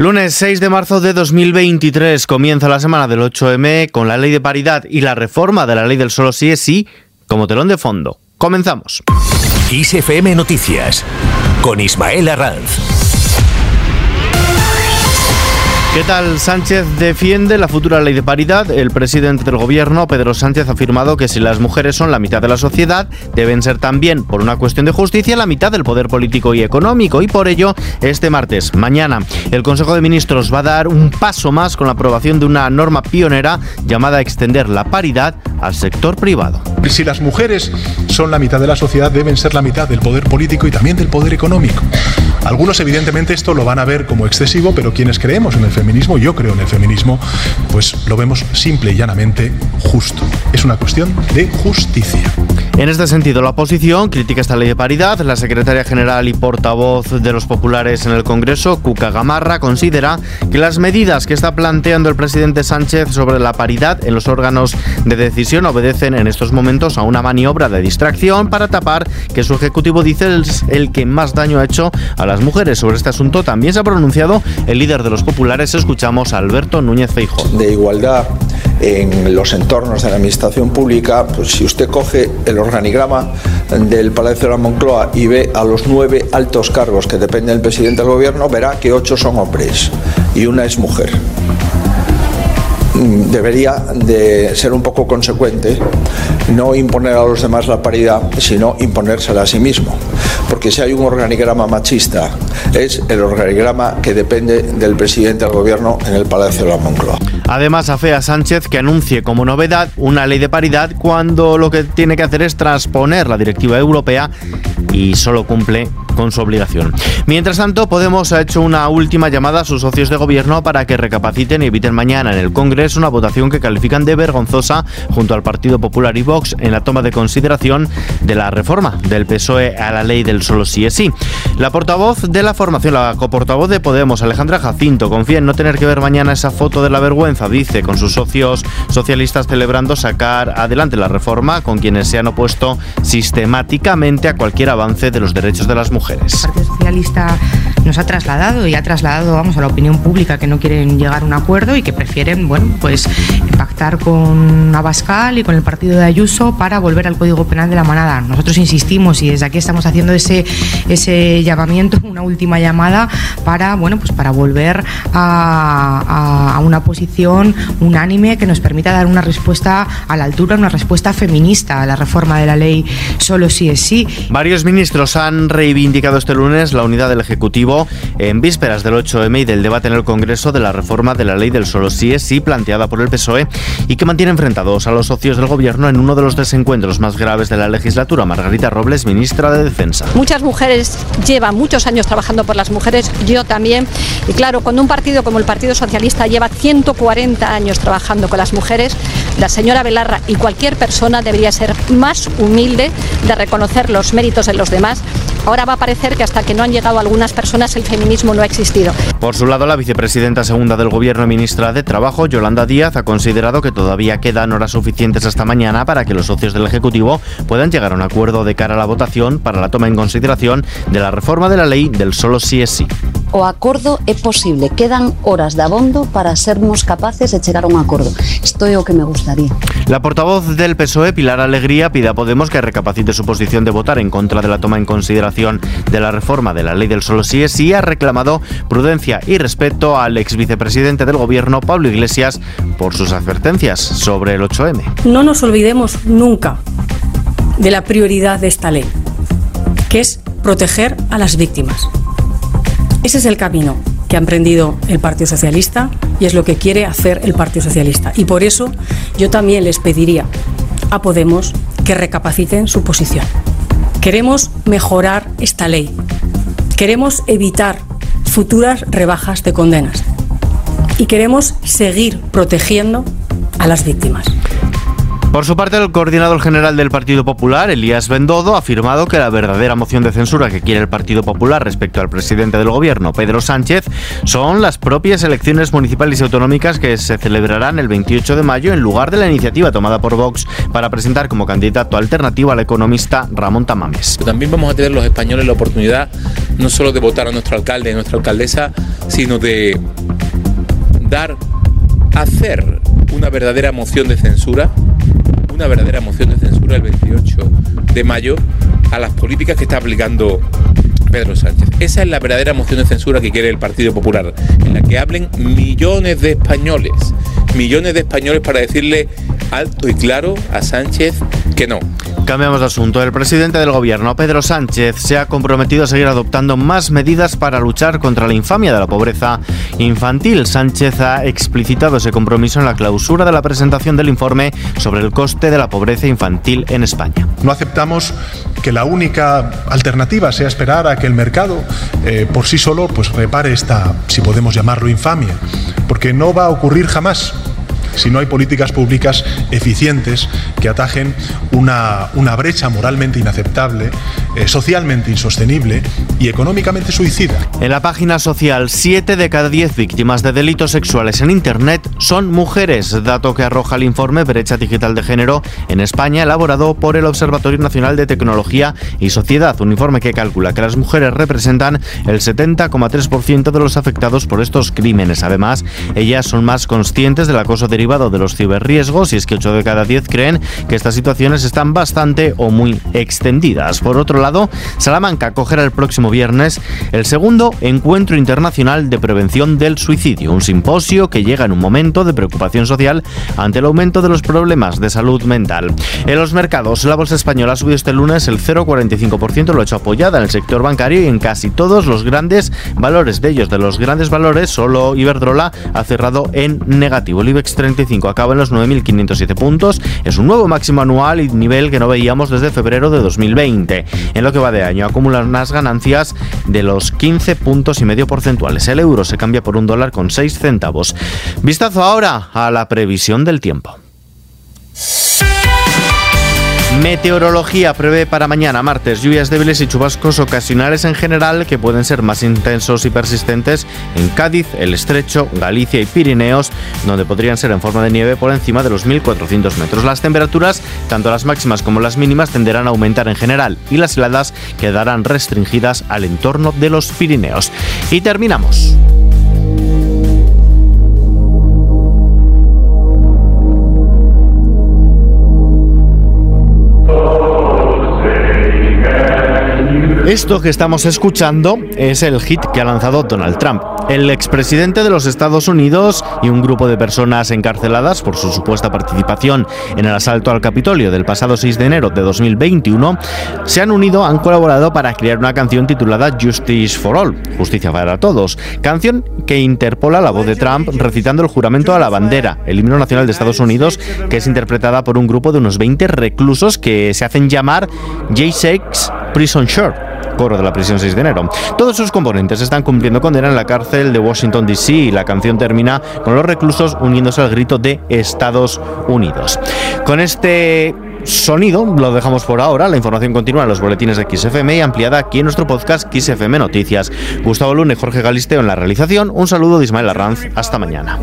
Lunes 6 de marzo de 2023 comienza la semana del 8M con la ley de paridad y la reforma de la ley del solo sí es sí como telón de fondo. Comenzamos. ISFM Noticias con Ismael Arranz. ¿Qué tal? Sánchez defiende la futura ley de paridad. El presidente del gobierno, Pedro Sánchez, ha afirmado que si las mujeres son la mitad de la sociedad, deben ser también, por una cuestión de justicia, la mitad del poder político y económico. Y por ello, este martes, mañana, el Consejo de Ministros va a dar un paso más con la aprobación de una norma pionera llamada extender la paridad al sector privado. Si las mujeres son la mitad de la sociedad, deben ser la mitad del poder político y también del poder económico. Algunos evidentemente esto lo van a ver como excesivo, pero quienes creemos en el feminismo, yo creo en el feminismo, pues lo vemos simple y llanamente justo. Es una cuestión de justicia. En este sentido, la oposición critica esta ley de paridad. La secretaria general y portavoz de los populares en el Congreso, Cuca Gamarra, considera que las medidas que está planteando el presidente Sánchez sobre la paridad en los órganos de decisión obedecen en estos momentos a una maniobra de distracción para tapar que su ejecutivo dice es el que más daño ha hecho a las mujeres. Sobre este asunto también se ha pronunciado el líder de los populares. Escuchamos a Alberto Núñez Feijóo. De igualdad en los entornos de la administración pública, pues si usted coge el organigrama del Palacio de la Moncloa y ve a los nueve altos cargos que dependen del presidente del gobierno, verá que ocho son hombres y una es mujer debería de ser un poco consecuente, no imponer a los demás la paridad, sino imponérsela a sí mismo. Porque si hay un organigrama machista, es el organigrama que depende del presidente del gobierno en el Palacio de la Moncloa. Además, afea Sánchez que anuncie como novedad una ley de paridad cuando lo que tiene que hacer es transponer la directiva europea y solo cumple con su obligación. Mientras tanto, Podemos ha hecho una última llamada a sus socios de gobierno para que recapaciten y eviten mañana en el Congreso una votación que califican de vergonzosa junto al Partido Popular y Vox en la toma de consideración de la reforma del PSOE a la ley del solo sí es sí. La portavoz de la formación, la coportavoz de Podemos, Alejandra Jacinto, confía en no tener que ver mañana esa foto de la vergüenza, dice, con sus socios socialistas celebrando sacar adelante la reforma con quienes se han opuesto sistemáticamente a cualquier avance de los derechos de las mujeres. El Partido Socialista nos ha trasladado y ha trasladado vamos, a la opinión pública que no quieren llegar a un acuerdo y que prefieren bueno, pues, pactar con Abascal y con el partido de Ayuso para volver al Código Penal de la Manada. Nosotros insistimos y desde aquí estamos haciendo ese, ese llamamiento, una última llamada para, bueno, pues para volver a, a una posición unánime que nos permita dar una respuesta a la altura, una respuesta feminista a la reforma de la ley solo sí es sí. Varios ministros han reivindicado indicado este lunes la unidad del Ejecutivo en vísperas del 8M y del debate en el Congreso de la reforma de la ley del solo sí es sí planteada por el PSOE y que mantiene enfrentados a los socios del Gobierno en uno de los desencuentros más graves de la legislatura. Margarita Robles, ministra de Defensa. Muchas mujeres llevan muchos años trabajando por las mujeres, yo también. Y claro, cuando un partido como el Partido Socialista lleva 140 años trabajando con las mujeres, la señora Belarra y cualquier persona debería ser más humilde de reconocer los méritos los demás. Ahora va a parecer que hasta que no han llegado algunas personas el feminismo no ha existido. Por su lado, la vicepresidenta segunda del Gobierno y ministra de Trabajo, Yolanda Díaz, ha considerado que todavía quedan horas suficientes hasta mañana para que los socios del Ejecutivo puedan llegar a un acuerdo de cara a la votación para la toma en consideración de la reforma de la ley del solo sí es sí. O acuerdo es posible, quedan horas de abondo para sermos capaces de llegar a un acuerdo. Esto es lo que me gustaría. La portavoz del PSOE, Pilar Alegría, pide a Podemos que recapacite su posición de votar en contra de la toma en consideración de la reforma de la ley del solo sí es sí, ha reclamado prudencia y respeto al ex vicepresidente del gobierno, Pablo Iglesias, por sus advertencias sobre el 8M. No nos olvidemos nunca de la prioridad de esta ley, que es proteger a las víctimas. Ese es el camino que ha emprendido el Partido Socialista y es lo que quiere hacer el Partido Socialista. Y por eso yo también les pediría a Podemos que recapaciten su posición. Queremos mejorar esta ley. Queremos evitar futuras rebajas de condenas. Y queremos seguir protegiendo a las víctimas. Por su parte, el coordinador general del Partido Popular, Elías Bendodo, ha afirmado que la verdadera moción de censura que quiere el Partido Popular respecto al presidente del gobierno, Pedro Sánchez, son las propias elecciones municipales y autonómicas que se celebrarán el 28 de mayo en lugar de la iniciativa tomada por Vox para presentar como candidato alternativo al economista Ramón Tamames. También vamos a tener los españoles la oportunidad no solo de votar a nuestro alcalde y nuestra alcaldesa, sino de dar, hacer una verdadera moción de censura una verdadera moción de censura el 28 de mayo a las políticas que está aplicando Pedro Sánchez. Esa es la verdadera moción de censura que quiere el Partido Popular, en la que hablen millones de españoles, millones de españoles para decirle alto y claro a Sánchez que no. Cambiamos de asunto. El presidente del gobierno, Pedro Sánchez, se ha comprometido a seguir adoptando más medidas para luchar contra la infamia de la pobreza infantil. Sánchez ha explicitado ese compromiso en la clausura de la presentación del informe sobre el coste de la pobreza infantil en España. No aceptamos que la única alternativa sea esperar a que el mercado eh, por sí solo pues repare esta, si podemos llamarlo, infamia, porque no va a ocurrir jamás si no hay políticas públicas eficientes que atajen una, una brecha moralmente inaceptable, eh, socialmente insostenible y económicamente suicida. En la página social, 7 de cada 10 víctimas de delitos sexuales en Internet son mujeres, dato que arroja el informe Brecha Digital de Género en España, elaborado por el Observatorio Nacional de Tecnología y Sociedad, un informe que calcula que las mujeres representan el 70,3% de los afectados por estos crímenes. Además, ellas son más conscientes del acoso de derivado de los ciberriesgos y es que 8 de cada 10 creen que estas situaciones están bastante o muy extendidas. Por otro lado, Salamanca acogerá el próximo viernes el segundo Encuentro Internacional de Prevención del Suicidio, un simposio que llega en un momento de preocupación social ante el aumento de los problemas de salud mental. En los mercados, la bolsa española ha subido este lunes el 0,45%, lo ha hecho apoyada en el sector bancario y en casi todos los grandes valores. De ellos, de los grandes valores, solo Iberdrola ha cerrado en negativo. El IBEX 35 acaba en los 9.507 puntos. Es un nuevo máximo anual y nivel que no veíamos desde febrero de 2020. En lo que va de año acumulan unas ganancias de los 15 puntos y medio porcentuales. El euro se cambia por un dólar con 6 centavos. Vistazo ahora a la previsión del tiempo. Meteorología prevé para mañana, martes, lluvias débiles y chubascos ocasionales en general que pueden ser más intensos y persistentes en Cádiz, el Estrecho, Galicia y Pirineos, donde podrían ser en forma de nieve por encima de los 1.400 metros. Las temperaturas, tanto las máximas como las mínimas, tenderán a aumentar en general y las heladas quedarán restringidas al entorno de los Pirineos. Y terminamos. Esto que estamos escuchando es el hit que ha lanzado Donald Trump. El expresidente de los Estados Unidos y un grupo de personas encarceladas por su supuesta participación en el asalto al Capitolio del pasado 6 de enero de 2021 se han unido, han colaborado para crear una canción titulada Justice for All, Justicia para Todos, canción que interpola la voz de Trump recitando el juramento a la bandera, el himno nacional de Estados Unidos, que es interpretada por un grupo de unos 20 reclusos que se hacen llamar J6 Prison Short coro de la prisión 6 de enero. Todos sus componentes están cumpliendo condena en la cárcel de Washington, D.C. y la canción termina con los reclusos uniéndose al grito de Estados Unidos. Con este sonido lo dejamos por ahora. La información continúa en los boletines de XFM y ampliada aquí en nuestro podcast XFM Noticias. Gustavo Lune, Jorge Galisteo en la realización. Un saludo de Ismael Arranz. Hasta mañana.